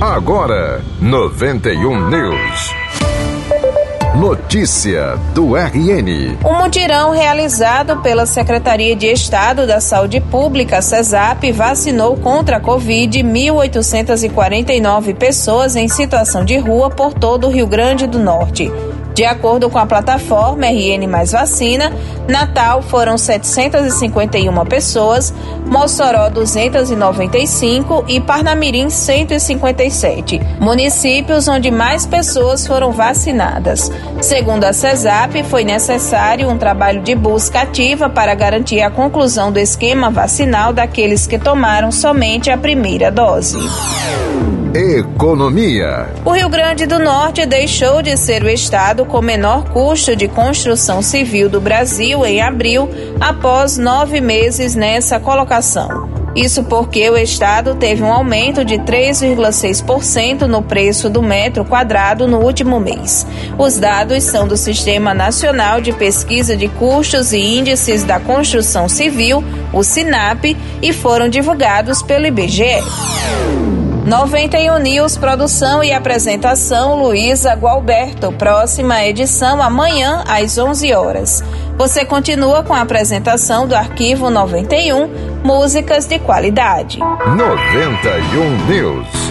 Agora, 91 News. Notícia do RN. Um mutirão realizado pela Secretaria de Estado da Saúde Pública, CESAP, vacinou contra a Covid 1.849 pessoas em situação de rua por todo o Rio Grande do Norte. De acordo com a plataforma RN Mais Vacina, Natal foram 751 pessoas, Mossoró 295 e Parnamirim 157, municípios onde mais pessoas foram vacinadas. Segundo a CESAP, foi necessário um trabalho de busca ativa para garantir a conclusão do esquema vacinal daqueles que tomaram somente a primeira dose. Economia. O Rio Grande do Norte deixou de ser o estado com menor custo de construção civil do Brasil em abril, após nove meses nessa colocação. Isso porque o estado teve um aumento de 3,6% no preço do metro quadrado no último mês. Os dados são do Sistema Nacional de Pesquisa de Custos e Índices da Construção Civil, o SINAP, e foram divulgados pelo IBGE. 91 News, produção e apresentação Luísa Gualberto. Próxima edição amanhã às 11 horas. Você continua com a apresentação do arquivo 91, músicas de qualidade. 91 News.